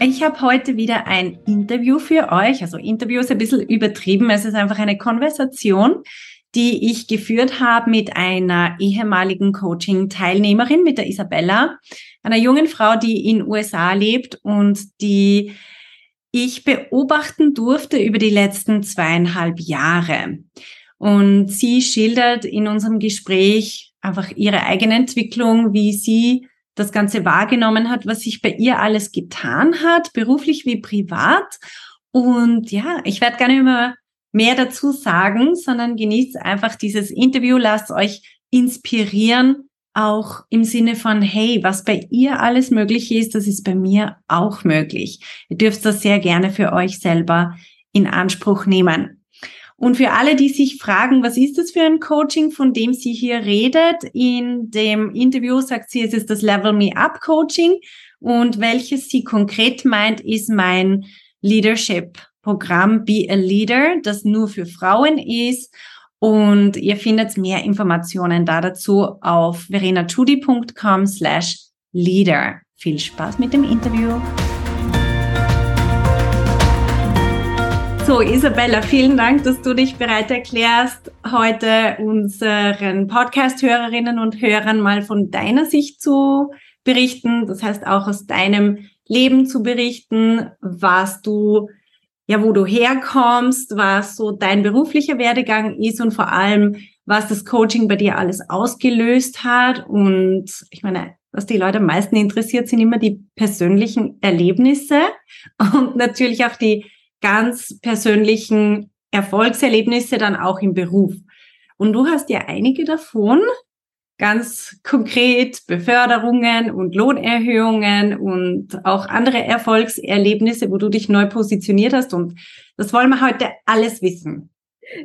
ich habe heute wieder ein Interview für euch. Also Interview ist ein bisschen übertrieben. Es ist einfach eine Konversation, die ich geführt habe mit einer ehemaligen Coaching-Teilnehmerin, mit der Isabella, einer jungen Frau, die in USA lebt und die ich beobachten durfte über die letzten zweieinhalb Jahre. Und sie schildert in unserem Gespräch einfach ihre eigene Entwicklung, wie sie das Ganze wahrgenommen hat, was sich bei ihr alles getan hat, beruflich wie privat. Und ja, ich werde gar nicht mehr mehr dazu sagen, sondern genießt einfach dieses Interview, lasst euch inspirieren, auch im Sinne von, hey, was bei ihr alles möglich ist, das ist bei mir auch möglich. Ihr dürft das sehr gerne für euch selber in Anspruch nehmen. Und für alle, die sich fragen, was ist das für ein Coaching, von dem sie hier redet, in dem Interview sagt sie, es ist das Level Me Up Coaching. Und welches sie konkret meint, ist mein Leadership Programm Be a Leader, das nur für Frauen ist. Und ihr findet mehr Informationen da dazu auf verenachudi.com slash leader. Viel Spaß mit dem Interview. So, Isabella, vielen Dank, dass du dich bereit erklärst, heute unseren Podcast-Hörerinnen und Hörern mal von deiner Sicht zu berichten. Das heißt auch aus deinem Leben zu berichten, was du, ja, wo du herkommst, was so dein beruflicher Werdegang ist und vor allem, was das Coaching bei dir alles ausgelöst hat. Und ich meine, was die Leute am meisten interessiert, sind immer die persönlichen Erlebnisse und natürlich auch die ganz persönlichen Erfolgserlebnisse dann auch im Beruf. Und du hast ja einige davon, ganz konkret Beförderungen und Lohnerhöhungen und auch andere Erfolgserlebnisse, wo du dich neu positioniert hast. Und das wollen wir heute alles wissen.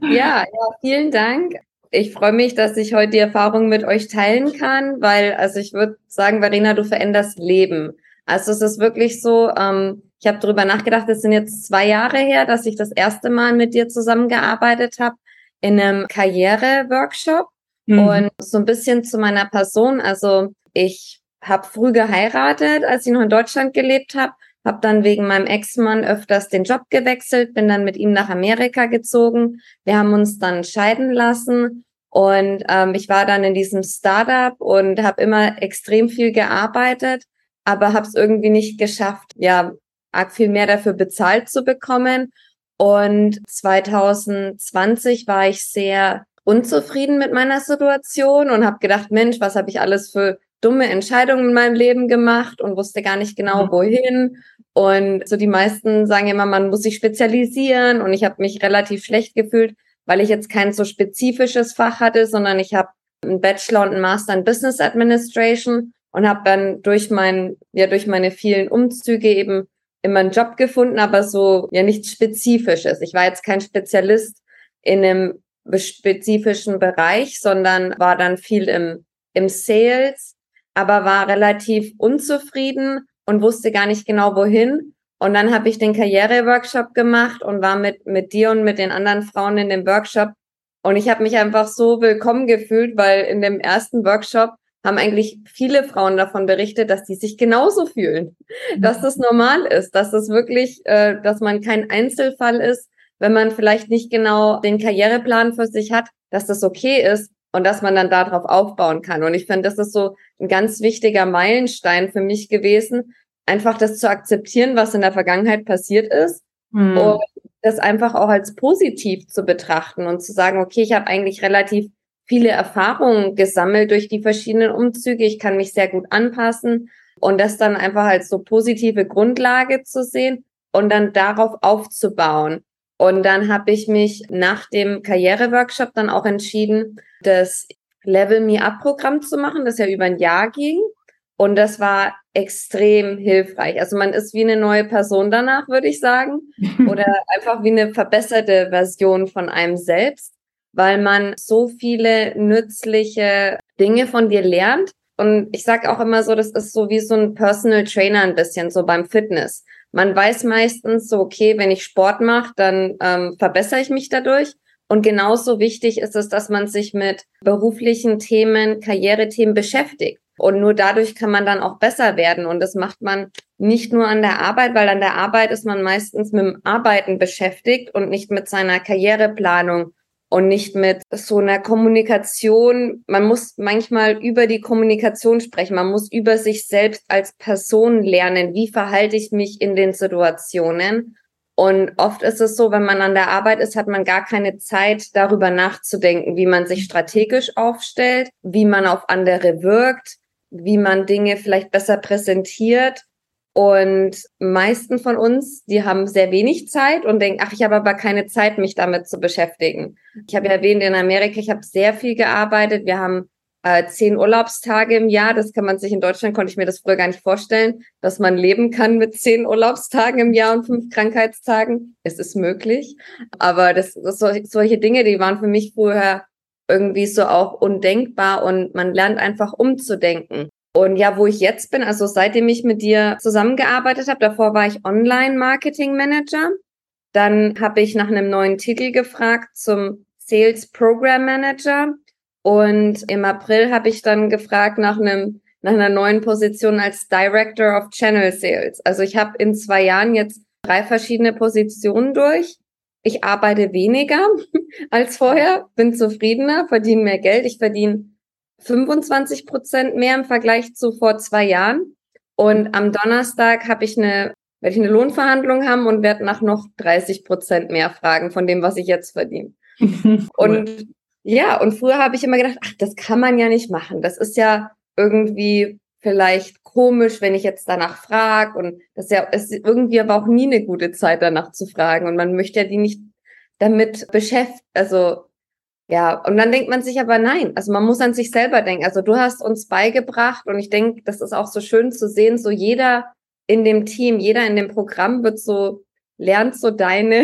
Ja, ja, vielen Dank. Ich freue mich, dass ich heute die Erfahrung mit euch teilen kann, weil, also ich würde sagen, Verena, du veränderst Leben. Also es ist wirklich so, ähm, ich habe darüber nachgedacht, es sind jetzt zwei Jahre her, dass ich das erste Mal mit dir zusammengearbeitet habe in einem Karriere-Workshop. Mhm. Und so ein bisschen zu meiner Person. Also ich habe früh geheiratet, als ich noch in Deutschland gelebt habe. Habe dann wegen meinem Ex-Mann öfters den Job gewechselt, bin dann mit ihm nach Amerika gezogen. Wir haben uns dann scheiden lassen und ähm, ich war dann in diesem Startup und habe immer extrem viel gearbeitet, aber habe es irgendwie nicht geschafft, ja, arg viel mehr dafür bezahlt zu bekommen. Und 2020 war ich sehr unzufrieden mit meiner Situation und habe gedacht, Mensch, was habe ich alles für dumme Entscheidungen in meinem Leben gemacht und wusste gar nicht genau mhm. wohin. Und so die meisten sagen immer, man muss sich spezialisieren und ich habe mich relativ schlecht gefühlt, weil ich jetzt kein so spezifisches Fach hatte, sondern ich habe einen Bachelor und einen Master in Business Administration und habe dann durch mein ja durch meine vielen Umzüge eben immer einen Job gefunden, aber so ja nichts Spezifisches. Ich war jetzt kein Spezialist in einem spezifischen Bereich, sondern war dann viel im, im Sales, aber war relativ unzufrieden und wusste gar nicht genau wohin. Und dann habe ich den Karriereworkshop gemacht und war mit, mit dir und mit den anderen Frauen in dem Workshop. Und ich habe mich einfach so willkommen gefühlt, weil in dem ersten Workshop haben eigentlich viele Frauen davon berichtet, dass die sich genauso fühlen, mhm. dass das normal ist, dass das wirklich, äh, dass man kein Einzelfall ist, wenn man vielleicht nicht genau den Karriereplan für sich hat, dass das okay ist und dass man dann darauf aufbauen kann. Und ich finde, das ist so ein ganz wichtiger Meilenstein für mich gewesen, einfach das zu akzeptieren, was in der Vergangenheit passiert ist mhm. und das einfach auch als positiv zu betrachten und zu sagen, okay, ich habe eigentlich relativ viele Erfahrungen gesammelt durch die verschiedenen Umzüge. Ich kann mich sehr gut anpassen und das dann einfach als so positive Grundlage zu sehen und dann darauf aufzubauen. Und dann habe ich mich nach dem Karriereworkshop dann auch entschieden, das Level Me Up Programm zu machen, das ja über ein Jahr ging. Und das war extrem hilfreich. Also man ist wie eine neue Person danach, würde ich sagen. Oder einfach wie eine verbesserte Version von einem selbst, weil man so viele nützliche Dinge von dir lernt. Und ich sage auch immer so, das ist so wie so ein Personal Trainer ein bisschen, so beim Fitness. Man weiß meistens so, okay, wenn ich Sport mache, dann ähm, verbessere ich mich dadurch. Und genauso wichtig ist es, dass man sich mit beruflichen Themen, Karrierethemen beschäftigt. Und nur dadurch kann man dann auch besser werden. Und das macht man nicht nur an der Arbeit, weil an der Arbeit ist man meistens mit dem Arbeiten beschäftigt und nicht mit seiner Karriereplanung und nicht mit so einer Kommunikation. Man muss manchmal über die Kommunikation sprechen. Man muss über sich selbst als Person lernen. Wie verhalte ich mich in den Situationen? Und oft ist es so, wenn man an der Arbeit ist, hat man gar keine Zeit, darüber nachzudenken, wie man sich strategisch aufstellt, wie man auf andere wirkt, wie man Dinge vielleicht besser präsentiert. Und meisten von uns, die haben sehr wenig Zeit und denken, ach, ich habe aber keine Zeit, mich damit zu beschäftigen. Ich habe ja erwähnt, in Amerika, ich habe sehr viel gearbeitet. Wir haben äh, zehn Urlaubstage im Jahr. Das kann man sich in Deutschland, konnte ich mir das früher gar nicht vorstellen, dass man leben kann mit zehn Urlaubstagen im Jahr und fünf Krankheitstagen. Es ist möglich. Aber das, das solche Dinge, die waren für mich früher irgendwie so auch undenkbar und man lernt einfach umzudenken. Und ja, wo ich jetzt bin, also seitdem ich mit dir zusammengearbeitet habe, davor war ich Online-Marketing-Manager. Dann habe ich nach einem neuen Titel gefragt zum Sales Program Manager. Und im April habe ich dann gefragt nach einem nach einer neuen Position als Director of Channel Sales. Also ich habe in zwei Jahren jetzt drei verschiedene Positionen durch ich arbeite weniger als vorher, bin zufriedener, verdiene mehr Geld. Ich verdiene 25 Prozent mehr im Vergleich zu vor zwei Jahren. Und am Donnerstag habe ich eine, werde ich eine Lohnverhandlung haben und werde nach noch 30 Prozent mehr fragen von dem, was ich jetzt verdiene. cool. Und ja, und früher habe ich immer gedacht, ach, das kann man ja nicht machen. Das ist ja irgendwie vielleicht komisch, wenn ich jetzt danach frage und das ist ja ist irgendwie aber auch nie eine gute Zeit danach zu fragen und man möchte ja die nicht damit beschäftigen, also ja, und dann denkt man sich aber nein, also man muss an sich selber denken. Also du hast uns beigebracht und ich denke, das ist auch so schön zu sehen, so jeder in dem Team, jeder in dem Programm wird so lernt so deine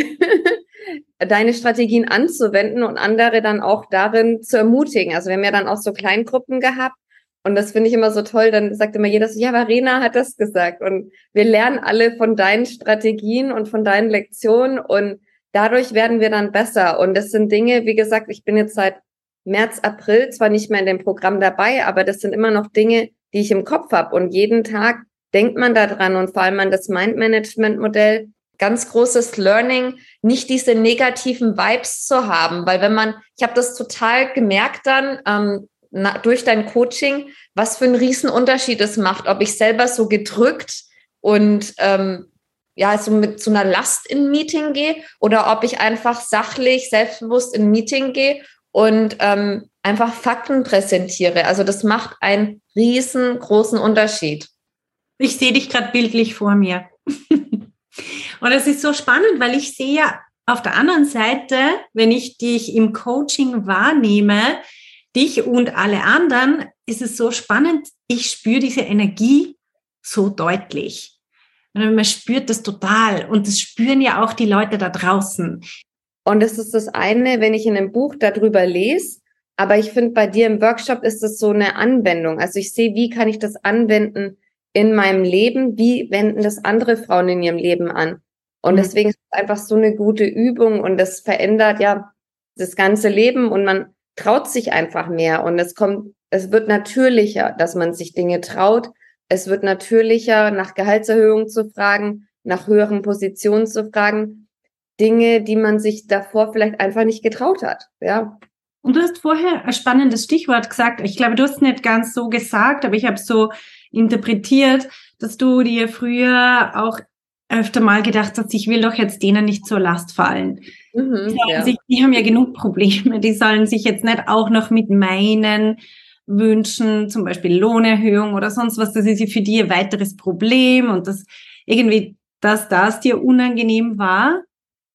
deine Strategien anzuwenden und andere dann auch darin zu ermutigen. Also wir haben ja dann auch so Kleingruppen gehabt und das finde ich immer so toll. Dann sagt immer jeder so, ja, Verena hat das gesagt. Und wir lernen alle von deinen Strategien und von deinen Lektionen und dadurch werden wir dann besser. Und das sind Dinge, wie gesagt, ich bin jetzt seit März, April zwar nicht mehr in dem Programm dabei, aber das sind immer noch Dinge, die ich im Kopf habe. Und jeden Tag denkt man da dran und vor allem an das Mind-Management-Modell. Ganz großes Learning, nicht diese negativen Vibes zu haben, weil wenn man, ich habe das total gemerkt dann, ähm, na, durch dein Coaching, was für einen riesen Unterschied es macht, ob ich selber so gedrückt und ähm, ja, so mit so einer Last in ein Meeting gehe oder ob ich einfach sachlich, selbstbewusst in Meeting gehe und ähm, einfach Fakten präsentiere. Also das macht einen riesengroßen Unterschied. Ich sehe dich gerade bildlich vor mir. und es ist so spannend, weil ich sehe ja auf der anderen Seite, wenn ich dich im Coaching wahrnehme, dich und alle anderen, ist es so spannend. Ich spüre diese Energie so deutlich. Man spürt das total. Und das spüren ja auch die Leute da draußen. Und es ist das eine, wenn ich in einem Buch darüber lese, aber ich finde, bei dir im Workshop ist es so eine Anwendung. Also ich sehe, wie kann ich das anwenden in meinem Leben? Wie wenden das andere Frauen in ihrem Leben an? Und mhm. deswegen ist es einfach so eine gute Übung und das verändert ja das ganze Leben und man traut sich einfach mehr und es kommt, es wird natürlicher, dass man sich Dinge traut. Es wird natürlicher, nach Gehaltserhöhungen zu fragen, nach höheren Positionen zu fragen. Dinge, die man sich davor vielleicht einfach nicht getraut hat, ja. Und du hast vorher ein spannendes Stichwort gesagt. Ich glaube, du hast es nicht ganz so gesagt, aber ich habe es so interpretiert, dass du dir früher auch öfter mal gedacht hast, ich will doch jetzt denen nicht zur Last fallen. Mhm, die, ja. sich, die haben ja genug Probleme. Die sollen sich jetzt nicht auch noch mit meinen Wünschen, zum Beispiel Lohnerhöhung oder sonst was, das ist ja für die ein weiteres Problem und das irgendwie, dass das dir unangenehm war.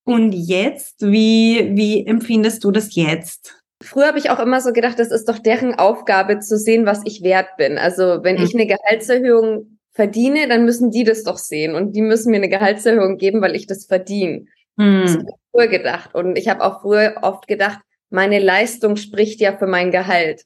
Und jetzt, wie, wie empfindest du das jetzt? früher habe ich auch immer so gedacht, das ist doch deren Aufgabe zu sehen, was ich wert bin. Also wenn mhm. ich eine Gehaltserhöhung verdiene, dann müssen die das doch sehen und die müssen mir eine Gehaltserhöhung geben, weil ich das verdiene. Mhm. Das habe ich früher gedacht und ich habe auch früher oft gedacht, meine Leistung spricht ja für mein Gehalt.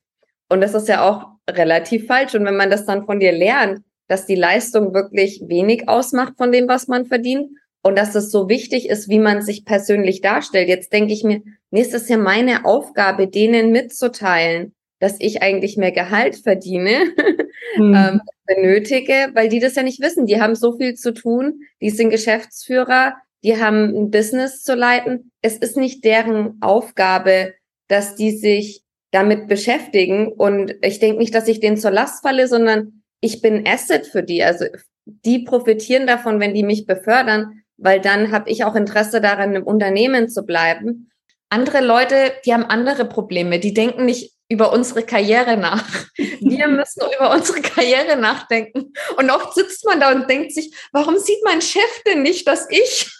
Und das ist ja auch relativ falsch. Und wenn man das dann von dir lernt, dass die Leistung wirklich wenig ausmacht von dem, was man verdient und dass es so wichtig ist, wie man sich persönlich darstellt. Jetzt denke ich mir, nächstes Jahr meine Aufgabe, denen mitzuteilen, dass ich eigentlich mehr Gehalt verdiene, mhm. ähm, benötige, weil die das ja nicht wissen. Die haben so viel zu tun, die sind Geschäftsführer, die haben ein Business zu leiten. Es ist nicht deren Aufgabe, dass die sich damit beschäftigen. Und ich denke nicht, dass ich denen zur Last falle, sondern ich bin Asset für die. Also die profitieren davon, wenn die mich befördern, weil dann habe ich auch Interesse daran, im Unternehmen zu bleiben. Andere Leute, die haben andere Probleme, die denken nicht über unsere Karriere nach. Wir müssen über unsere Karriere nachdenken. Und oft sitzt man da und denkt sich, warum sieht mein Chef denn nicht, dass ich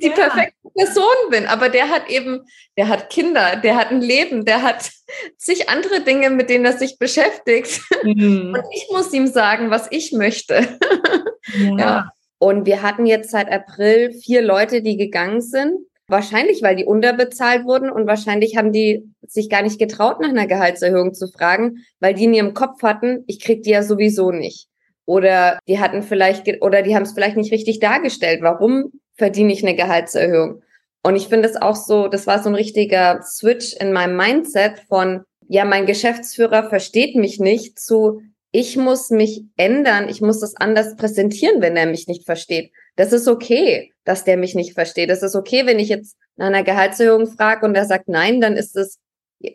die ja. perfekte Person bin? Aber der hat eben, der hat Kinder, der hat ein Leben, der hat sich andere Dinge, mit denen er sich beschäftigt. Mhm. Und ich muss ihm sagen, was ich möchte. Ja. ja. Und wir hatten jetzt seit April vier Leute, die gegangen sind. Wahrscheinlich, weil die unterbezahlt wurden und wahrscheinlich haben die sich gar nicht getraut, nach einer Gehaltserhöhung zu fragen, weil die in ihrem Kopf hatten, ich krieg die ja sowieso nicht. Oder die hatten vielleicht, oder die haben es vielleicht nicht richtig dargestellt. Warum verdiene ich eine Gehaltserhöhung? Und ich finde es auch so, das war so ein richtiger Switch in meinem Mindset von, ja, mein Geschäftsführer versteht mich nicht zu, ich muss mich ändern, ich muss das anders präsentieren, wenn er mich nicht versteht. Das ist okay, dass der mich nicht versteht. Das ist okay, wenn ich jetzt nach einer Gehaltserhöhung frage und er sagt nein, dann ist es,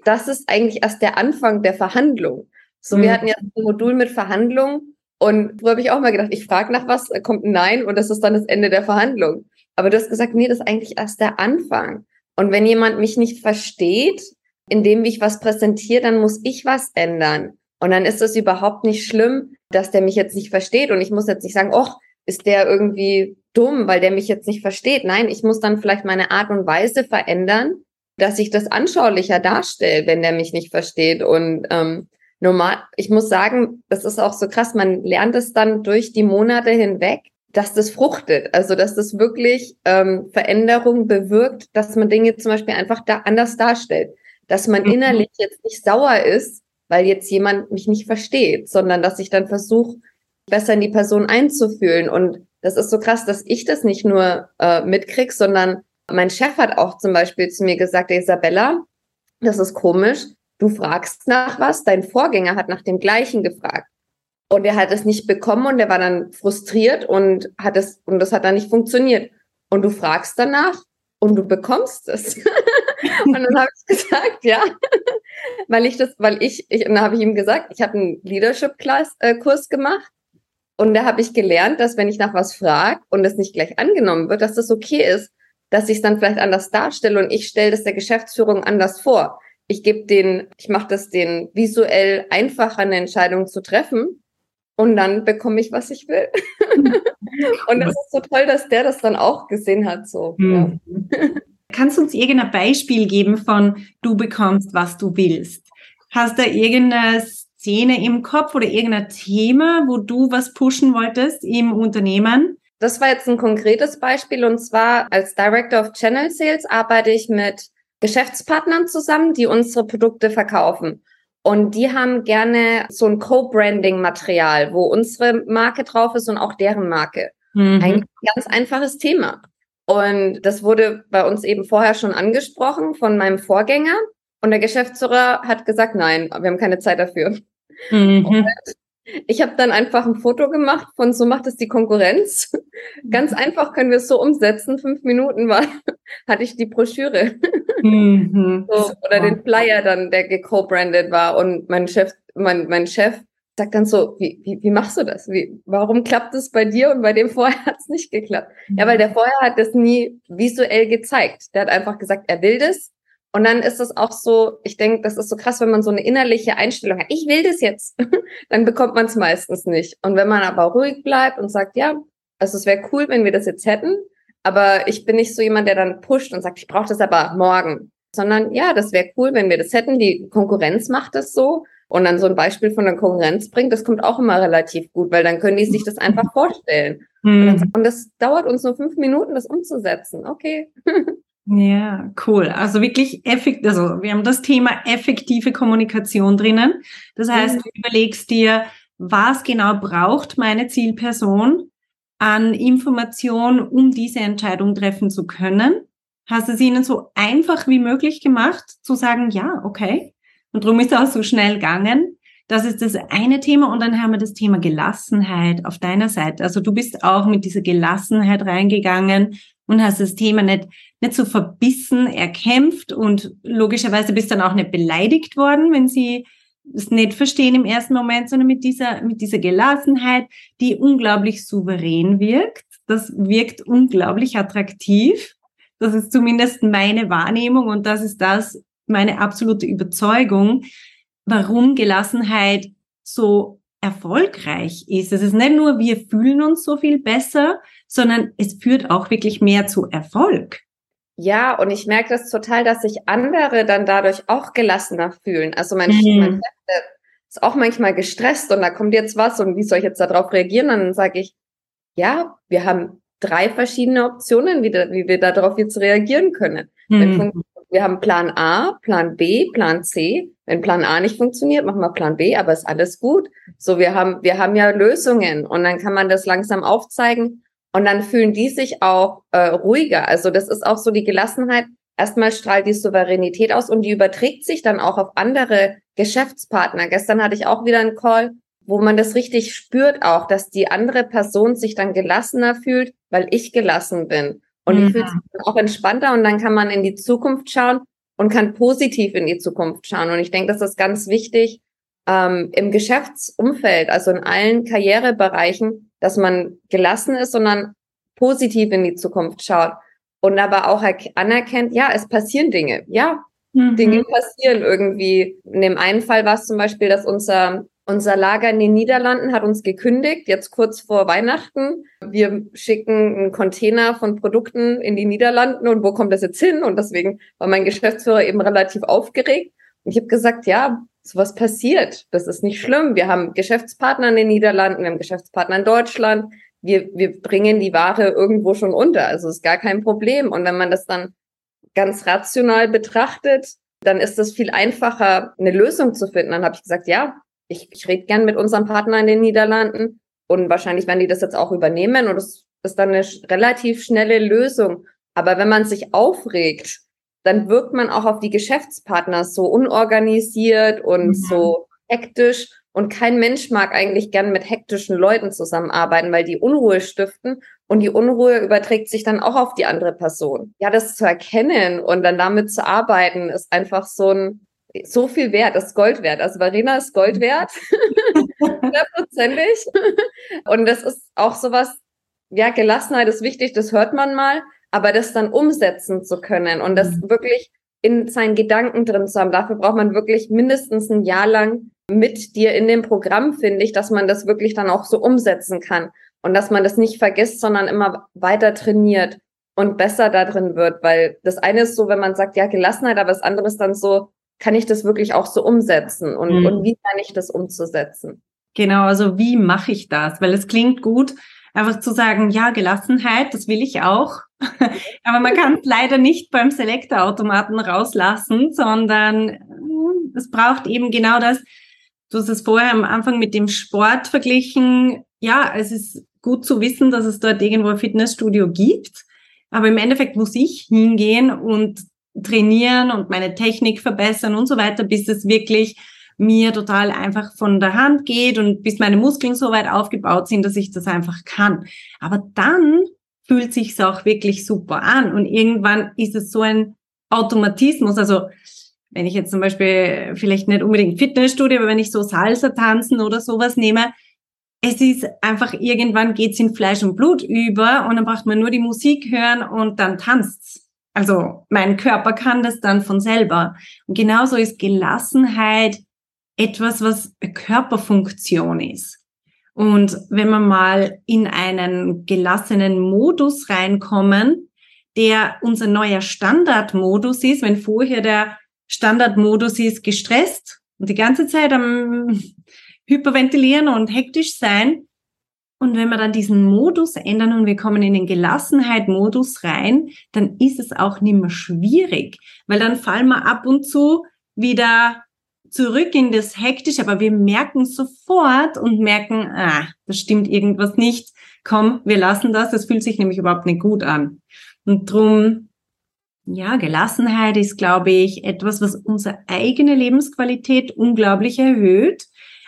das ist eigentlich erst der Anfang der Verhandlung. So, mhm. wir hatten ja ein Modul mit Verhandlungen und wo habe ich auch mal gedacht, ich frage nach was, kommt ein Nein und das ist dann das Ende der Verhandlung. Aber du hast gesagt, nee, das ist eigentlich erst der Anfang. Und wenn jemand mich nicht versteht, indem ich was präsentiere, dann muss ich was ändern. Und dann ist es überhaupt nicht schlimm, dass der mich jetzt nicht versteht. Und ich muss jetzt nicht sagen, oh, ist der irgendwie dumm, weil der mich jetzt nicht versteht. Nein, ich muss dann vielleicht meine Art und Weise verändern, dass ich das anschaulicher darstelle, wenn der mich nicht versteht. Und ähm, normal, ich muss sagen, das ist auch so krass, man lernt es dann durch die Monate hinweg, dass das fruchtet. Also dass das wirklich ähm, Veränderung bewirkt, dass man Dinge zum Beispiel einfach da anders darstellt. Dass man mhm. innerlich jetzt nicht sauer ist, weil jetzt jemand mich nicht versteht, sondern dass ich dann versuche, besser in die Person einzufühlen. Und das ist so krass, dass ich das nicht nur äh, mitkrieg, sondern mein Chef hat auch zum Beispiel zu mir gesagt, Isabella, das ist komisch, du fragst nach was, dein Vorgänger hat nach dem gleichen gefragt. Und er hat es nicht bekommen und er war dann frustriert und hat es, und das hat dann nicht funktioniert. Und du fragst danach und du bekommst es. und dann habe ich gesagt, ja, weil ich das, weil ich, ich dann habe ich ihm gesagt, ich habe einen Leadership-Kurs äh, gemacht und da habe ich gelernt, dass wenn ich nach was frage und es nicht gleich angenommen wird, dass das okay ist, dass ich es dann vielleicht anders darstelle und ich stelle das der Geschäftsführung anders vor. Ich gebe den, ich mache das den visuell einfacher eine Entscheidung zu treffen und dann bekomme ich, was ich will. und das ist so toll, dass der das dann auch gesehen hat. So. Mhm. Ja. Kannst du uns irgendein Beispiel geben von du bekommst, was du willst? Hast du irgendeine Szene im Kopf oder irgendein Thema, wo du was pushen wolltest im Unternehmen? Das war jetzt ein konkretes Beispiel und zwar als Director of Channel Sales arbeite ich mit Geschäftspartnern zusammen, die unsere Produkte verkaufen. Und die haben gerne so ein Co-Branding-Material, wo unsere Marke drauf ist und auch deren Marke. Mhm. Ein ganz einfaches Thema. Und das wurde bei uns eben vorher schon angesprochen von meinem Vorgänger. Und der Geschäftsführer hat gesagt, nein, wir haben keine Zeit dafür. Mhm. Ich habe dann einfach ein Foto gemacht von so macht es die Konkurrenz. Ganz mhm. einfach können wir es so umsetzen. Fünf Minuten war, hatte ich die Broschüre. Mhm. So, oder den Flyer dann, der geco-branded war. Und mein Chef, mein, mein Chef sagt dann so, wie, wie, wie machst du das? Wie, warum klappt es bei dir und bei dem vorher hat es nicht geklappt? Mhm. Ja, weil der vorher hat das nie visuell gezeigt. Der hat einfach gesagt, er will das. Und dann ist es auch so, ich denke, das ist so krass, wenn man so eine innerliche Einstellung hat, ich will das jetzt, dann bekommt man es meistens nicht. Und wenn man aber ruhig bleibt und sagt, ja, also es wäre cool, wenn wir das jetzt hätten, aber ich bin nicht so jemand, der dann pusht und sagt, ich brauche das aber morgen, sondern ja, das wäre cool, wenn wir das hätten. Die Konkurrenz macht das so. Und dann so ein Beispiel von der Konkurrenz bringt, das kommt auch immer relativ gut, weil dann können die sich das einfach vorstellen. Mhm. Und das dauert uns nur fünf Minuten, das umzusetzen. Okay. Ja, cool. Also wirklich effektiv, also wir haben das Thema effektive Kommunikation drinnen. Das heißt, du überlegst dir, was genau braucht meine Zielperson an Information, um diese Entscheidung treffen zu können. Hast es ihnen so einfach wie möglich gemacht, zu sagen, ja, okay. Und darum ist es auch so schnell gegangen. Das ist das eine Thema. Und dann haben wir das Thema Gelassenheit auf deiner Seite. Also du bist auch mit dieser Gelassenheit reingegangen und hast das Thema nicht, nicht so verbissen erkämpft und logischerweise bist dann auch nicht beleidigt worden, wenn sie es nicht verstehen im ersten Moment, sondern mit dieser, mit dieser Gelassenheit, die unglaublich souverän wirkt. Das wirkt unglaublich attraktiv. Das ist zumindest meine Wahrnehmung und das ist das, meine absolute Überzeugung, warum Gelassenheit so erfolgreich ist. Es ist nicht nur, wir fühlen uns so viel besser, sondern es führt auch wirklich mehr zu Erfolg. Ja, und ich merke das total, dass sich andere dann dadurch auch gelassener fühlen. Also mein, mhm. mein Chef ist auch manchmal gestresst und da kommt jetzt was und wie soll ich jetzt darauf reagieren? Und dann sage ich, ja, wir haben drei verschiedene Optionen, wie, da, wie wir darauf jetzt reagieren können. Mhm. wir haben Plan A, Plan B, Plan C. Wenn Plan A nicht funktioniert, machen wir Plan B, aber ist alles gut. So, wir haben, wir haben ja Lösungen und dann kann man das langsam aufzeigen und dann fühlen die sich auch äh, ruhiger. Also das ist auch so die Gelassenheit. Erstmal strahlt die Souveränität aus und die überträgt sich dann auch auf andere Geschäftspartner. Gestern hatte ich auch wieder einen Call wo man das richtig spürt auch, dass die andere Person sich dann gelassener fühlt, weil ich gelassen bin. Und mhm. ich fühle mich auch entspannter und dann kann man in die Zukunft schauen und kann positiv in die Zukunft schauen. Und ich denke, das ist ganz wichtig ähm, im Geschäftsumfeld, also in allen Karrierebereichen, dass man gelassen ist, sondern positiv in die Zukunft schaut und aber auch anerkennt, ja, es passieren Dinge. Ja, mhm. Dinge passieren irgendwie. In dem einen Fall war es zum Beispiel, dass unser unser Lager in den Niederlanden hat uns gekündigt, jetzt kurz vor Weihnachten. Wir schicken einen Container von Produkten in die Niederlanden und wo kommt das jetzt hin? Und deswegen war mein Geschäftsführer eben relativ aufgeregt. Und ich habe gesagt, ja, sowas passiert. Das ist nicht schlimm. Wir haben Geschäftspartner in den Niederlanden, wir haben Geschäftspartner in Deutschland. Wir, wir bringen die Ware irgendwo schon unter. Also ist gar kein Problem. Und wenn man das dann ganz rational betrachtet, dann ist es viel einfacher, eine Lösung zu finden. Dann habe ich gesagt, ja, ich, ich rede gern mit unserem Partner in den Niederlanden und wahrscheinlich werden die das jetzt auch übernehmen und es ist dann eine relativ schnelle Lösung. Aber wenn man sich aufregt, dann wirkt man auch auf die Geschäftspartner so unorganisiert und mhm. so hektisch. Und kein Mensch mag eigentlich gern mit hektischen Leuten zusammenarbeiten, weil die Unruhe stiften und die Unruhe überträgt sich dann auch auf die andere Person. Ja, das zu erkennen und dann damit zu arbeiten, ist einfach so ein, so viel wert, ist Gold wert. Also Verena ist Gold wert, hundertprozentig. Und das ist auch sowas, ja, Gelassenheit ist wichtig, das hört man mal, aber das dann umsetzen zu können und das mhm. wirklich in seinen Gedanken drin zu haben, dafür braucht man wirklich mindestens ein Jahr lang mit dir in dem Programm, finde ich, dass man das wirklich dann auch so umsetzen kann und dass man das nicht vergisst, sondern immer weiter trainiert und besser da drin wird, weil das eine ist so, wenn man sagt, ja, Gelassenheit, aber das andere ist dann so, kann ich das wirklich auch so umsetzen und, mhm. und wie kann ich das umzusetzen? Genau, also wie mache ich das? Weil es klingt gut, einfach zu sagen, ja, Gelassenheit, das will ich auch. Aber man kann es leider nicht beim Selektorautomaten rauslassen, sondern äh, es braucht eben genau das. Du hast es vorher am Anfang mit dem Sport verglichen. Ja, es ist gut zu wissen, dass es dort irgendwo ein Fitnessstudio gibt. Aber im Endeffekt muss ich hingehen und trainieren und meine Technik verbessern und so weiter, bis es wirklich mir total einfach von der Hand geht und bis meine Muskeln so weit aufgebaut sind, dass ich das einfach kann. Aber dann fühlt sich's auch wirklich super an und irgendwann ist es so ein Automatismus. Also wenn ich jetzt zum Beispiel vielleicht nicht unbedingt Fitnessstudio, aber wenn ich so Salsa tanzen oder sowas nehme, es ist einfach irgendwann geht's in Fleisch und Blut über und dann braucht man nur die Musik hören und dann tanzt's. Also mein Körper kann das dann von selber. Und genauso ist Gelassenheit etwas, was Körperfunktion ist. Und wenn wir mal in einen gelassenen Modus reinkommen, der unser neuer Standardmodus ist, wenn vorher der Standardmodus ist gestresst und die ganze Zeit am Hyperventilieren und hektisch sein. Und wenn wir dann diesen Modus ändern und wir kommen in den Gelassenheit-Modus rein, dann ist es auch nicht mehr schwierig, weil dann fallen wir ab und zu wieder zurück in das Hektisch, aber wir merken sofort und merken, ah, das stimmt irgendwas nicht. Komm, wir lassen das. Das fühlt sich nämlich überhaupt nicht gut an. Und drum, ja, Gelassenheit ist, glaube ich, etwas, was unsere eigene Lebensqualität unglaublich erhöht.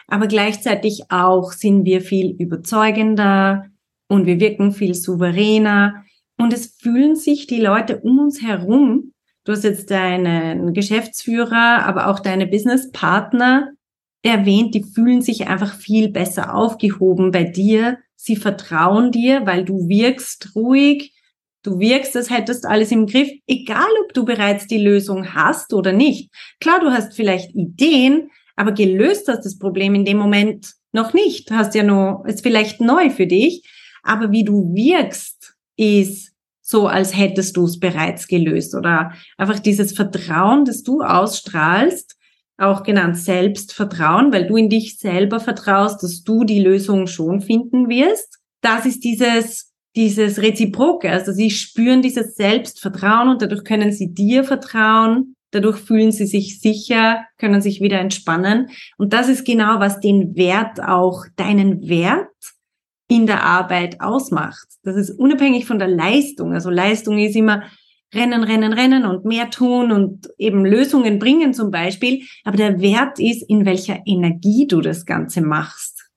Aber gleichzeitig auch sind wir viel überzeugender und wir wirken viel souveräner. Und es fühlen sich die Leute um uns herum Du hast jetzt deinen Geschäftsführer, aber auch deine Businesspartner erwähnt, die fühlen sich einfach viel besser aufgehoben bei dir. Sie vertrauen dir, weil du wirkst ruhig. Du wirkst, als hättest alles im Griff, egal ob du bereits die Lösung hast oder nicht. Klar, du hast vielleicht Ideen, aber gelöst hast das Problem in dem Moment noch nicht. Hast ja nur, ist vielleicht neu für dich. Aber wie du wirkst, ist so, als hättest du es bereits gelöst oder einfach dieses Vertrauen, das du ausstrahlst, auch genannt Selbstvertrauen, weil du in dich selber vertraust, dass du die Lösung schon finden wirst. Das ist dieses, dieses Reziproke. Also sie spüren dieses Selbstvertrauen und dadurch können sie dir vertrauen. Dadurch fühlen sie sich sicher, können sich wieder entspannen. Und das ist genau, was den Wert auch, deinen Wert in der Arbeit ausmacht. Das ist unabhängig von der Leistung. Also Leistung ist immer rennen, rennen, rennen und mehr tun und eben Lösungen bringen zum Beispiel. Aber der Wert ist, in welcher Energie du das Ganze machst.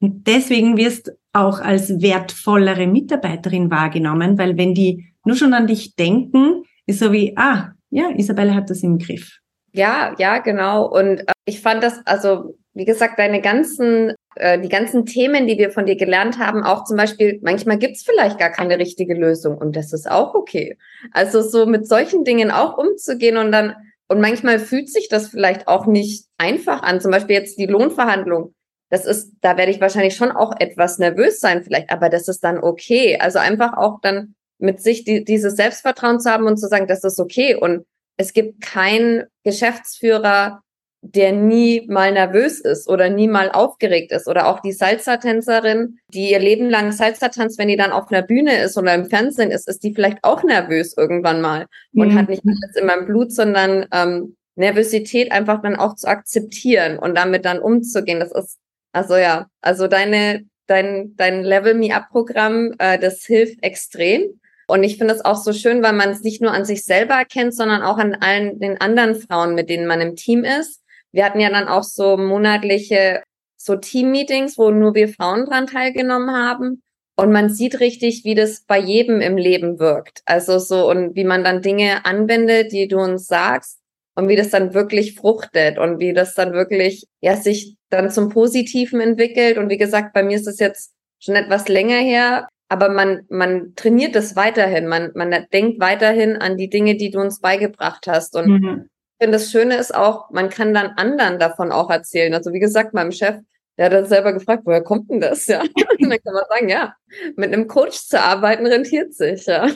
Und deswegen wirst auch als wertvollere Mitarbeiterin wahrgenommen, weil wenn die nur schon an dich denken, ist so wie, ah, ja, Isabelle hat das im Griff. Ja, ja, genau. Und äh, ich fand das, also wie gesagt, deine ganzen äh, die ganzen Themen, die wir von dir gelernt haben, auch zum Beispiel, manchmal gibt's vielleicht gar keine richtige Lösung und das ist auch okay. Also so mit solchen Dingen auch umzugehen und dann, und manchmal fühlt sich das vielleicht auch nicht einfach an. Zum Beispiel jetzt die Lohnverhandlung. Das ist, da werde ich wahrscheinlich schon auch etwas nervös sein vielleicht, aber das ist dann okay. Also einfach auch dann mit sich die, dieses Selbstvertrauen zu haben und zu sagen, das ist okay. Und es gibt keinen Geschäftsführer, der nie mal nervös ist oder nie mal aufgeregt ist. Oder auch die Salsa-Tänzerin, die ihr Leben lang Salsa tanzt, wenn die dann auf einer Bühne ist oder im Fernsehen ist, ist die vielleicht auch nervös irgendwann mal und mhm. hat nicht alles in meinem Blut, sondern ähm, Nervosität einfach dann auch zu akzeptieren und damit dann umzugehen. Das ist, also ja, also deine, dein, dein Level Me Up Programm, äh, das hilft extrem. Und ich finde es auch so schön, weil man es nicht nur an sich selber erkennt, sondern auch an allen den anderen Frauen, mit denen man im Team ist wir hatten ja dann auch so monatliche so Team-Meetings, wo nur wir Frauen dran teilgenommen haben. Und man sieht richtig, wie das bei jedem im Leben wirkt. Also so, und wie man dann Dinge anwendet, die du uns sagst, und wie das dann wirklich fruchtet und wie das dann wirklich, ja, sich dann zum Positiven entwickelt. Und wie gesagt, bei mir ist es jetzt schon etwas länger her, aber man, man trainiert es weiterhin. Man, man denkt weiterhin an die Dinge, die du uns beigebracht hast. Und mhm finde, das Schöne ist auch, man kann dann anderen davon auch erzählen. Also wie gesagt, meinem Chef, der hat dann selber gefragt, woher kommt denn das? Ja. Und dann kann man sagen, ja, mit einem Coach zu arbeiten rentiert sich, ja.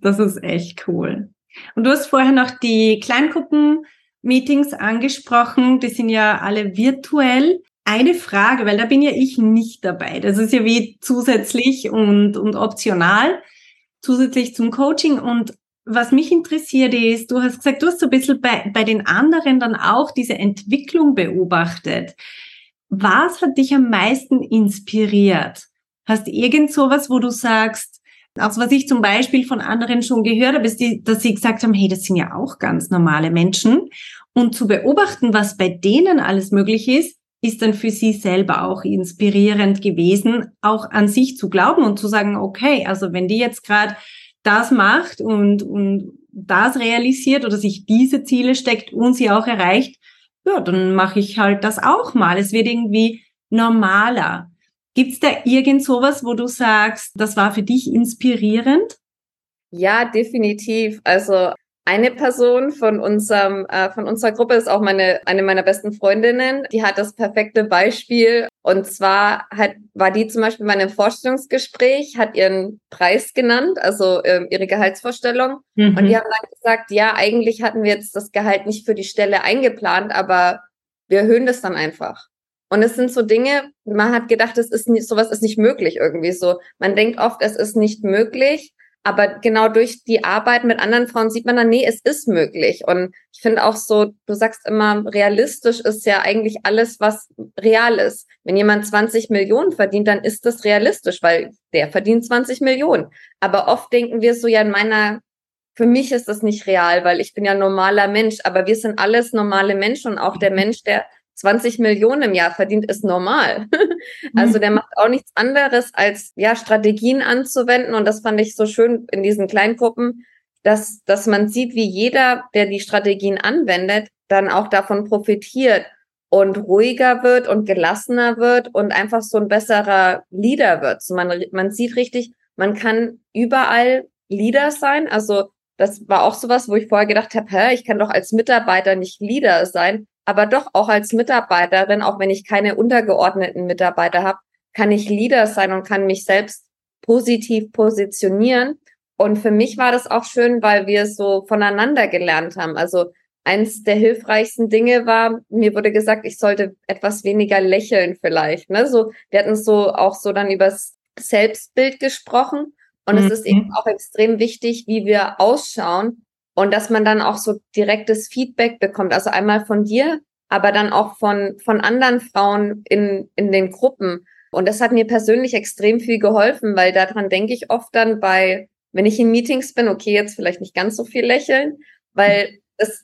Das ist echt cool. Und du hast vorher noch die Kleingruppen-Meetings angesprochen. Die sind ja alle virtuell. Eine Frage, weil da bin ja ich nicht dabei. Das ist ja wie zusätzlich und, und optional, zusätzlich zum Coaching. Und was mich interessiert ist, du hast gesagt, du hast so ein bisschen bei, bei den anderen dann auch diese Entwicklung beobachtet. Was hat dich am meisten inspiriert? Hast irgend sowas, wo du sagst, auch was ich zum Beispiel von anderen schon gehört habe, ist, die, dass sie gesagt haben, hey, das sind ja auch ganz normale Menschen. Und zu beobachten, was bei denen alles möglich ist, ist dann für sie selber auch inspirierend gewesen, auch an sich zu glauben und zu sagen, okay, also wenn die jetzt gerade das macht und, und das realisiert oder sich diese Ziele steckt und sie auch erreicht, ja, dann mache ich halt das auch mal. Es wird irgendwie normaler. Gibt's da irgend sowas, wo du sagst, das war für dich inspirierend? Ja, definitiv. Also eine Person von unserem äh, von unserer Gruppe ist auch meine eine meiner besten Freundinnen. Die hat das perfekte Beispiel und zwar hat war die zum Beispiel bei einem Vorstellungsgespräch, hat ihren Preis genannt, also ähm, ihre Gehaltsvorstellung mhm. und die haben dann gesagt, ja eigentlich hatten wir jetzt das Gehalt nicht für die Stelle eingeplant, aber wir erhöhen das dann einfach. Und es sind so Dinge, man hat gedacht, es ist nicht, sowas ist nicht möglich irgendwie so. Man denkt oft, es ist nicht möglich, aber genau durch die Arbeit mit anderen Frauen sieht man dann, nee, es ist möglich. Und ich finde auch so, du sagst immer, realistisch ist ja eigentlich alles, was real ist. Wenn jemand 20 Millionen verdient, dann ist das realistisch, weil der verdient 20 Millionen. Aber oft denken wir so, ja, in meiner, für mich ist das nicht real, weil ich bin ja normaler Mensch, aber wir sind alles normale Menschen und auch der Mensch, der 20 Millionen im Jahr verdient, ist normal. also der macht auch nichts anderes, als ja Strategien anzuwenden. Und das fand ich so schön in diesen Kleingruppen, dass, dass man sieht, wie jeder, der die Strategien anwendet, dann auch davon profitiert und ruhiger wird und gelassener wird und einfach so ein besserer Leader wird. So man, man sieht richtig, man kann überall Leader sein. Also das war auch sowas, wo ich vorher gedacht habe, hä, ich kann doch als Mitarbeiter nicht Leader sein aber doch auch als Mitarbeiterin, auch wenn ich keine untergeordneten Mitarbeiter habe, kann ich Leader sein und kann mich selbst positiv positionieren. Und für mich war das auch schön, weil wir so voneinander gelernt haben. Also eins der hilfreichsten Dinge war, mir wurde gesagt, ich sollte etwas weniger lächeln vielleicht. Ne? So, wir hatten so auch so dann übers Selbstbild gesprochen. Und mhm. es ist eben auch extrem wichtig, wie wir ausschauen, und dass man dann auch so direktes Feedback bekommt, also einmal von dir, aber dann auch von, von anderen Frauen in, in den Gruppen. Und das hat mir persönlich extrem viel geholfen, weil daran denke ich oft dann bei, wenn ich in Meetings bin, okay, jetzt vielleicht nicht ganz so viel lächeln, weil das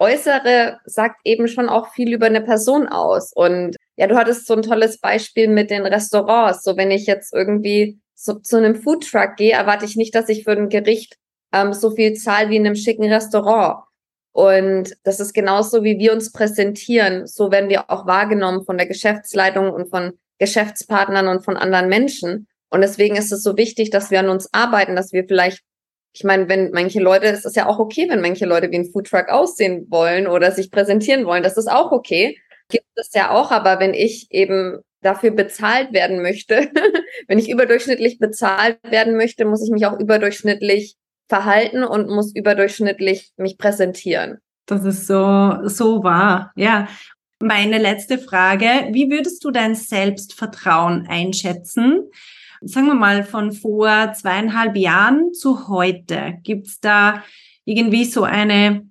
Äußere sagt eben schon auch viel über eine Person aus. Und ja, du hattest so ein tolles Beispiel mit den Restaurants. So, wenn ich jetzt irgendwie so, zu einem Foodtruck gehe, erwarte ich nicht, dass ich für ein Gericht ähm, so viel zahle wie in einem schicken Restaurant. Und das ist genauso, wie wir uns präsentieren. So werden wir auch wahrgenommen von der Geschäftsleitung und von Geschäftspartnern und von anderen Menschen. Und deswegen ist es so wichtig, dass wir an uns arbeiten, dass wir vielleicht, ich meine, wenn manche Leute, es ist ja auch okay, wenn manche Leute wie ein Foodtruck aussehen wollen oder sich präsentieren wollen. Das ist auch okay. Gibt es ja auch, aber wenn ich eben dafür bezahlt werden möchte, wenn ich überdurchschnittlich bezahlt werden möchte, muss ich mich auch überdurchschnittlich verhalten und muss überdurchschnittlich mich präsentieren. Das ist so, so wahr. Ja. Meine letzte Frage. Wie würdest du dein Selbstvertrauen einschätzen? Sagen wir mal von vor zweieinhalb Jahren zu heute. Gibt's da irgendwie so eine,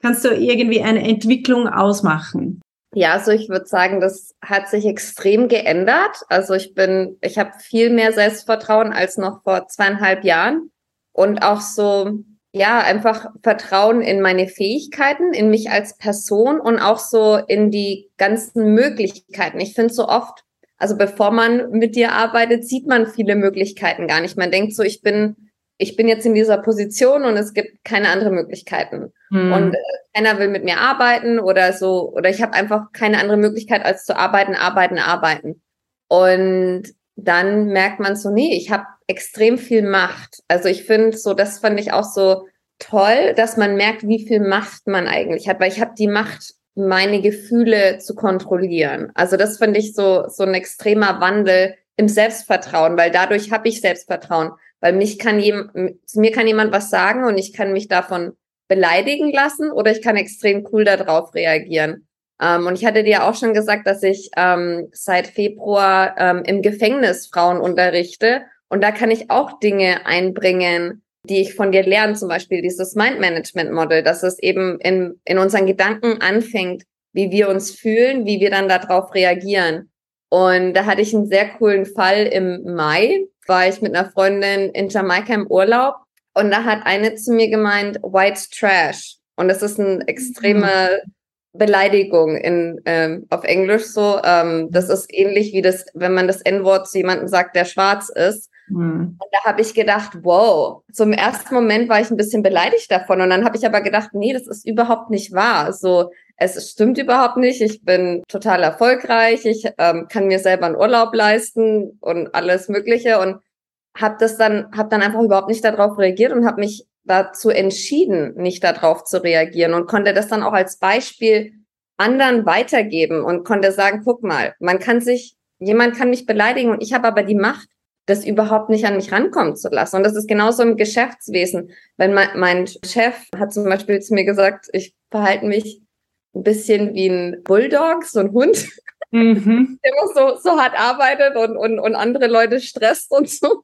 kannst du irgendwie eine Entwicklung ausmachen? Ja, also ich würde sagen, das hat sich extrem geändert. Also ich bin, ich habe viel mehr Selbstvertrauen als noch vor zweieinhalb Jahren und auch so, ja, einfach Vertrauen in meine Fähigkeiten, in mich als Person und auch so in die ganzen Möglichkeiten. Ich finde so oft, also bevor man mit dir arbeitet, sieht man viele Möglichkeiten gar nicht. Man denkt so, ich bin, ich bin jetzt in dieser Position und es gibt keine anderen Möglichkeiten. Hm. Und äh, keiner will mit mir arbeiten oder so, oder ich habe einfach keine andere Möglichkeit als zu arbeiten, arbeiten, arbeiten. Und dann merkt man so, nee, ich habe extrem viel Macht. Also ich finde so, das fand ich auch so toll, dass man merkt, wie viel Macht man eigentlich hat, weil ich habe die Macht, meine Gefühle zu kontrollieren. Also das finde ich so so ein extremer Wandel im Selbstvertrauen, weil dadurch habe ich Selbstvertrauen, weil mich kann jemand, mir kann jemand was sagen und ich kann mich davon beleidigen lassen oder ich kann extrem cool darauf reagieren. Ähm, und ich hatte dir auch schon gesagt, dass ich ähm, seit Februar ähm, im Gefängnis Frauen unterrichte. Und da kann ich auch Dinge einbringen, die ich von dir lerne, zum Beispiel dieses Mind-Management-Model, dass es eben in, in unseren Gedanken anfängt, wie wir uns fühlen, wie wir dann darauf reagieren. Und da hatte ich einen sehr coolen Fall im Mai, war ich mit einer Freundin in Jamaika im Urlaub und da hat eine zu mir gemeint, White Trash. Und das ist ein extreme mhm. Beleidigung in, ähm, auf Englisch so. Ähm, das ist ähnlich wie das, wenn man das N-Wort zu jemandem sagt, der schwarz ist. Mhm. Und da habe ich gedacht, wow. Zum ersten Moment war ich ein bisschen beleidigt davon. Und dann habe ich aber gedacht, nee, das ist überhaupt nicht wahr. So, es stimmt überhaupt nicht. Ich bin total erfolgreich. Ich ähm, kann mir selber einen Urlaub leisten und alles Mögliche. Und habe das dann, habe dann einfach überhaupt nicht darauf reagiert und habe mich dazu entschieden, nicht darauf zu reagieren und konnte das dann auch als Beispiel anderen weitergeben und konnte sagen, guck mal, man kann sich, jemand kann mich beleidigen und ich habe aber die Macht, das überhaupt nicht an mich rankommen zu lassen. Und das ist genauso im Geschäftswesen. Wenn mein, mein Chef hat zum Beispiel zu mir gesagt, ich verhalte mich ein bisschen wie ein Bulldog, so ein Hund, mhm. der immer so, so hart arbeitet und, und, und andere Leute stresst und so.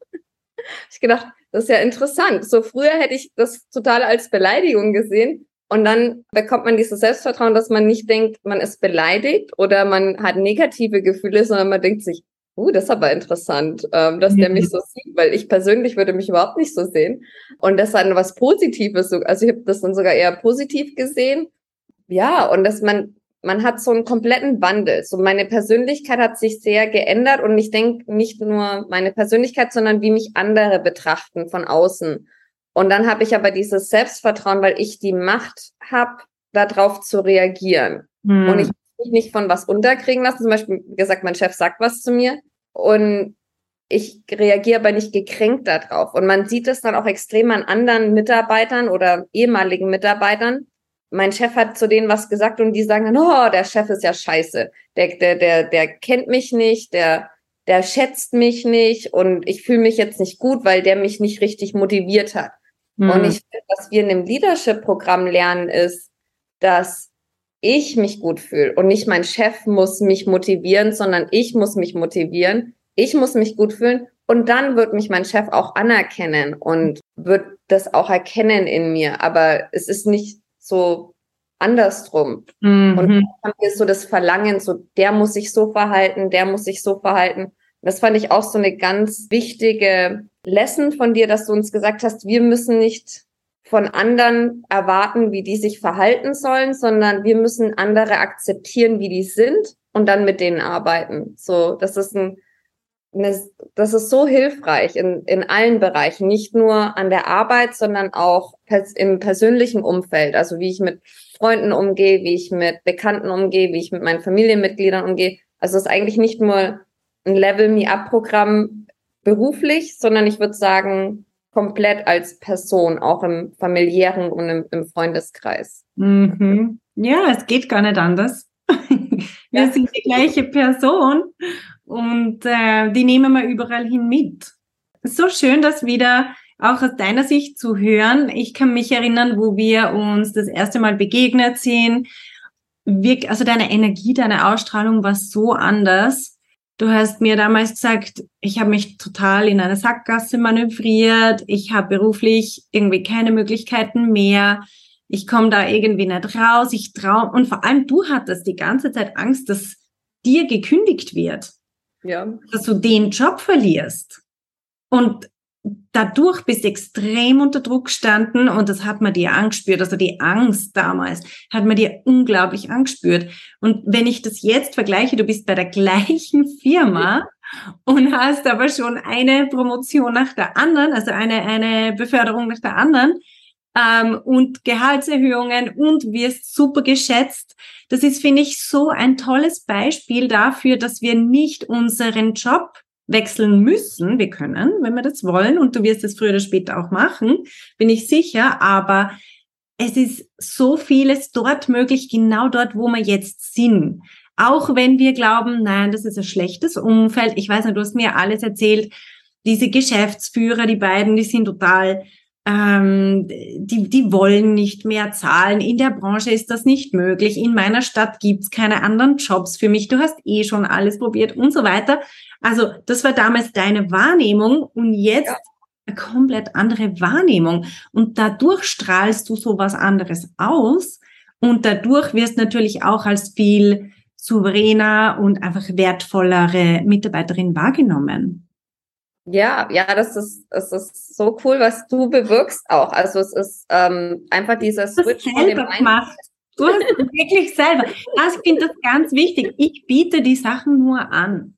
Ich gedacht, das ist ja interessant. So früher hätte ich das total als Beleidigung gesehen. Und dann bekommt man dieses Selbstvertrauen, dass man nicht denkt, man ist beleidigt oder man hat negative Gefühle, sondern man denkt sich, uh, das ist aber interessant, ähm, dass der mich so sieht, weil ich persönlich würde mich überhaupt nicht so sehen. Und das ist dann was Positives. Also ich habe das dann sogar eher positiv gesehen. Ja, und dass man, man hat so einen kompletten Wandel. So meine Persönlichkeit hat sich sehr geändert und ich denke nicht nur meine Persönlichkeit, sondern wie mich andere betrachten von außen. Und dann habe ich aber dieses Selbstvertrauen, weil ich die Macht habe, darauf zu reagieren. Hm. Und ich mich nicht von was unterkriegen lassen. Zum Beispiel, wie gesagt, mein Chef sagt was zu mir und ich reagiere aber nicht gekränkt darauf. Und man sieht es dann auch extrem an anderen Mitarbeitern oder ehemaligen Mitarbeitern. Mein Chef hat zu denen was gesagt und die sagen dann, oh, der Chef ist ja scheiße. Der, der, der, der kennt mich nicht, der, der schätzt mich nicht und ich fühle mich jetzt nicht gut, weil der mich nicht richtig motiviert hat. Mhm. Und ich finde, was wir in dem Leadership-Programm lernen, ist, dass ich mich gut fühle und nicht mein Chef muss mich motivieren, sondern ich muss mich motivieren. Ich muss mich gut fühlen und dann wird mich mein Chef auch anerkennen und wird das auch erkennen in mir. Aber es ist nicht so andersrum. Mhm. Und dann haben wir so das Verlangen, so der muss sich so verhalten, der muss sich so verhalten. Das fand ich auch so eine ganz wichtige Lesson von dir, dass du uns gesagt hast, wir müssen nicht von anderen erwarten, wie die sich verhalten sollen, sondern wir müssen andere akzeptieren, wie die sind und dann mit denen arbeiten. So, das ist ein, eine, das ist so hilfreich in, in allen Bereichen, nicht nur an der Arbeit, sondern auch pers im persönlichen Umfeld. Also wie ich mit Freunden umgehe, wie ich mit Bekannten umgehe, wie ich mit meinen Familienmitgliedern umgehe. Also es ist eigentlich nicht nur ein Level Me Up Programm beruflich, sondern ich würde sagen, komplett als Person, auch im familiären und im, im Freundeskreis. Mhm. Ja, es geht gar nicht anders. wir ja. sind die gleiche Person und äh, die nehmen wir überall hin mit. So schön, das wieder auch aus deiner Sicht zu hören. Ich kann mich erinnern, wo wir uns das erste Mal begegnet sind. Wir, also deine Energie, deine Ausstrahlung war so anders. Du hast mir damals gesagt, ich habe mich total in eine Sackgasse manövriert, ich habe beruflich irgendwie keine Möglichkeiten mehr, ich komme da irgendwie nicht raus, ich traue und vor allem du hattest die ganze Zeit Angst, dass dir gekündigt wird. Ja. Dass du den Job verlierst. Und dadurch bist du extrem unter Druck gestanden und das hat man dir angespürt. Also die Angst damals hat man dir unglaublich angespürt. Und wenn ich das jetzt vergleiche, du bist bei der gleichen Firma und hast aber schon eine Promotion nach der anderen, also eine, eine Beförderung nach der anderen ähm, und Gehaltserhöhungen und wirst super geschätzt. Das ist, finde ich, so ein tolles Beispiel dafür, dass wir nicht unseren Job wechseln müssen. Wir können, wenn wir das wollen. Und du wirst es früher oder später auch machen, bin ich sicher. Aber es ist so vieles dort möglich, genau dort, wo wir jetzt sind. Auch wenn wir glauben, nein, das ist ein schlechtes Umfeld. Ich weiß nicht, du hast mir alles erzählt. Diese Geschäftsführer, die beiden, die sind total ähm, die, die wollen nicht mehr zahlen. In der Branche ist das nicht möglich. In meiner Stadt gibt's keine anderen Jobs für mich. Du hast eh schon alles probiert und so weiter. Also das war damals deine Wahrnehmung und jetzt ja. eine komplett andere Wahrnehmung. Und dadurch strahlst du so was anderes aus und dadurch wirst natürlich auch als viel souveräner und einfach wertvollere Mitarbeiterin wahrgenommen. Ja, ja, das ist, das ist so cool, was du bewirkst auch. Also es ist ähm, einfach dieser Switch von dem gemacht. Du hast es wirklich selber. Das finde ich ganz wichtig. Ich biete die Sachen nur an.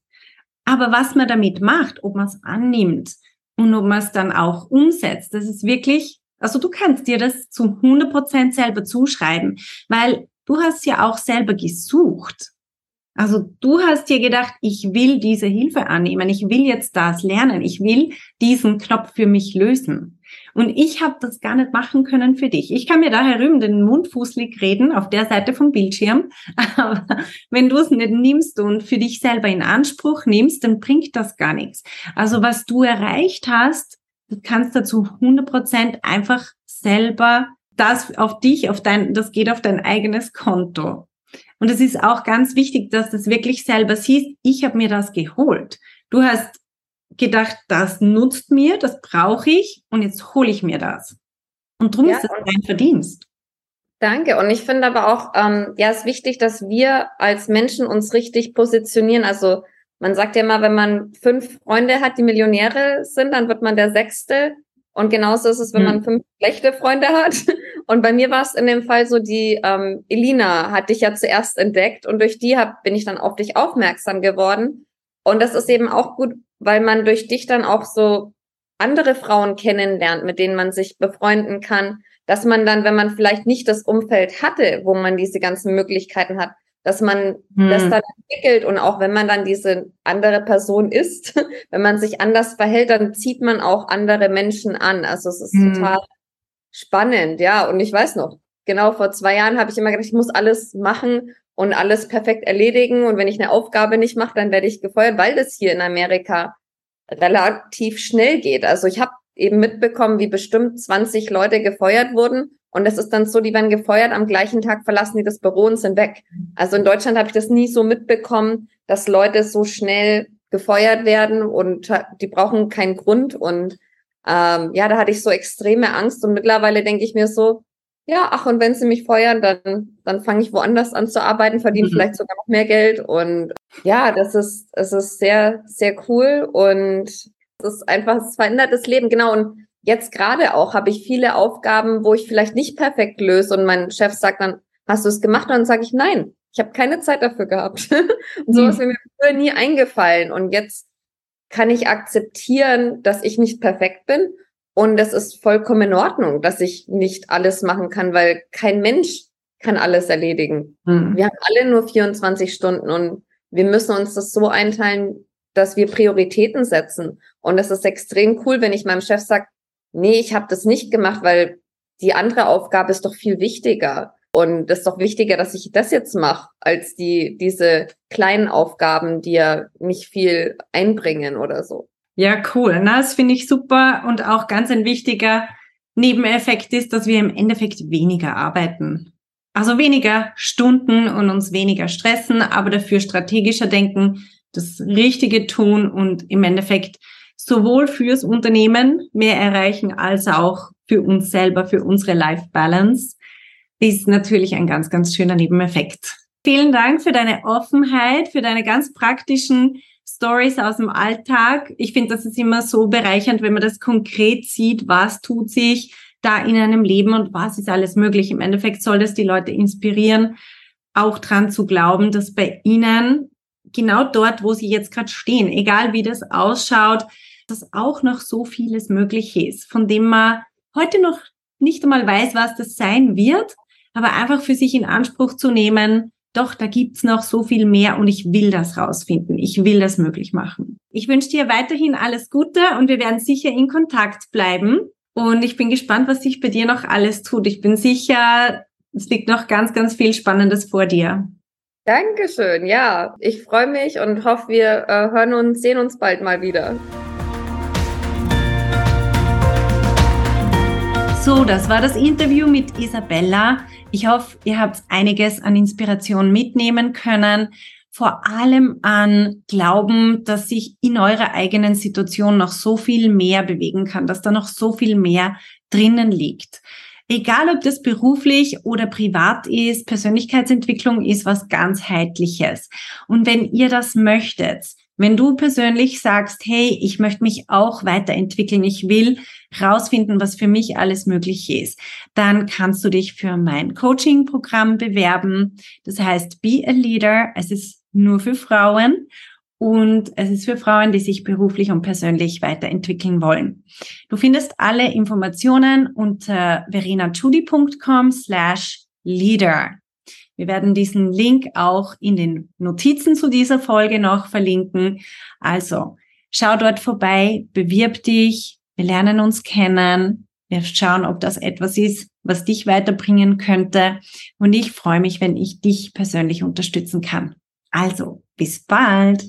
Aber was man damit macht, ob man es annimmt und ob man es dann auch umsetzt, das ist wirklich, also du kannst dir das zu 100 Prozent selber zuschreiben, weil du hast ja auch selber gesucht. Also du hast dir gedacht, ich will diese Hilfe annehmen, ich will jetzt das lernen, ich will diesen Knopf für mich lösen. Und ich habe das gar nicht machen können für dich. Ich kann mir da herüben den Mund fußlig reden auf der Seite vom Bildschirm. Aber wenn du es nicht nimmst und für dich selber in Anspruch nimmst, dann bringt das gar nichts. Also was du erreicht hast, du kannst dazu 100 Prozent einfach selber das auf dich, auf dein, das geht auf dein eigenes Konto. Und es ist auch ganz wichtig, dass du das wirklich selber siehst. Ich habe mir das geholt. Du hast gedacht, das nutzt mir, das brauche ich und jetzt hole ich mir das. Und drum ja, ist es dein Verdienst. Danke. Und ich finde aber auch, ähm, ja, es ist wichtig, dass wir als Menschen uns richtig positionieren. Also man sagt ja immer, wenn man fünf Freunde hat, die Millionäre sind, dann wird man der Sechste. Und genauso ist es, wenn hm. man fünf schlechte Freunde hat. Und bei mir war es in dem Fall so, die ähm, Elina hat dich ja zuerst entdeckt und durch die hab, bin ich dann auf dich aufmerksam geworden. Und das ist eben auch gut, weil man durch dich dann auch so andere Frauen kennenlernt, mit denen man sich befreunden kann, dass man dann, wenn man vielleicht nicht das Umfeld hatte, wo man diese ganzen Möglichkeiten hat, dass man hm. das dann entwickelt und auch wenn man dann diese andere Person ist, wenn man sich anders verhält, dann zieht man auch andere Menschen an. Also es ist hm. total spannend, ja. Und ich weiß noch, genau vor zwei Jahren habe ich immer gedacht, ich muss alles machen und alles perfekt erledigen. Und wenn ich eine Aufgabe nicht mache, dann werde ich gefeuert, weil das hier in Amerika relativ schnell geht. Also ich habe eben mitbekommen, wie bestimmt 20 Leute gefeuert wurden. Und es ist dann so, die werden gefeuert, am gleichen Tag verlassen die das Büro und sind weg. Also in Deutschland habe ich das nie so mitbekommen, dass Leute so schnell gefeuert werden und die brauchen keinen Grund. Und ähm, ja, da hatte ich so extreme Angst. Und mittlerweile denke ich mir so, ja, ach, und wenn sie mich feuern, dann, dann fange ich woanders an zu arbeiten, verdiene mhm. vielleicht sogar noch mehr Geld. Und ja, das ist, es ist sehr, sehr cool und es ist einfach, es verändert das Leben. Genau. Und jetzt gerade auch habe ich viele Aufgaben, wo ich vielleicht nicht perfekt löse und mein Chef sagt dann, hast du es gemacht? Und dann sage ich, nein, ich habe keine Zeit dafür gehabt. und so mhm. ist mir früher nie eingefallen. Und jetzt kann ich akzeptieren, dass ich nicht perfekt bin und es ist vollkommen in Ordnung, dass ich nicht alles machen kann, weil kein Mensch kann alles erledigen. Mhm. Wir haben alle nur 24 Stunden und wir müssen uns das so einteilen, dass wir Prioritäten setzen. Und es ist extrem cool, wenn ich meinem Chef sage, nee, ich habe das nicht gemacht, weil die andere Aufgabe ist doch viel wichtiger. Und es ist doch wichtiger, dass ich das jetzt mache, als die, diese kleinen Aufgaben, die ja nicht viel einbringen oder so. Ja, cool. Na, das finde ich super und auch ganz ein wichtiger Nebeneffekt ist, dass wir im Endeffekt weniger arbeiten. Also weniger Stunden und uns weniger stressen, aber dafür strategischer denken, das Richtige tun und im Endeffekt sowohl fürs Unternehmen mehr erreichen als auch für uns selber, für unsere Life Balance, ist natürlich ein ganz, ganz schöner Nebeneffekt. Vielen Dank für deine Offenheit, für deine ganz praktischen Stories aus dem Alltag. Ich finde, das ist immer so bereichernd, wenn man das konkret sieht, was tut sich da in einem Leben und was ist alles möglich. Im Endeffekt soll das die Leute inspirieren, auch dran zu glauben, dass bei ihnen genau dort, wo sie jetzt gerade stehen, egal wie das ausschaut, dass auch noch so vieles möglich ist, von dem man heute noch nicht einmal weiß, was das sein wird, aber einfach für sich in Anspruch zu nehmen, doch, da gibt's noch so viel mehr und ich will das rausfinden. Ich will das möglich machen. Ich wünsche dir weiterhin alles Gute und wir werden sicher in Kontakt bleiben. Und ich bin gespannt, was sich bei dir noch alles tut. Ich bin sicher, es liegt noch ganz, ganz viel Spannendes vor dir. Dankeschön. Ja, ich freue mich und hoffe, wir äh, hören uns, sehen uns bald mal wieder. So, das war das Interview mit Isabella. Ich hoffe, ihr habt einiges an Inspiration mitnehmen können, vor allem an Glauben, dass sich in eurer eigenen Situation noch so viel mehr bewegen kann, dass da noch so viel mehr drinnen liegt. Egal, ob das beruflich oder privat ist, Persönlichkeitsentwicklung ist was ganzheitliches. Und wenn ihr das möchtet, wenn du persönlich sagst, hey, ich möchte mich auch weiterentwickeln, ich will rausfinden, was für mich alles möglich ist, dann kannst du dich für mein Coaching-Programm bewerben. Das heißt, Be a Leader. Es ist nur für Frauen und es ist für Frauen, die sich beruflich und persönlich weiterentwickeln wollen. Du findest alle Informationen unter verenachudi.com slash leader. Wir werden diesen Link auch in den Notizen zu dieser Folge noch verlinken. Also schau dort vorbei, bewirb dich, wir lernen uns kennen Wir schauen, ob das etwas ist, was dich weiterbringen könnte. Und ich freue mich, wenn ich dich persönlich unterstützen kann. Also, bis bald.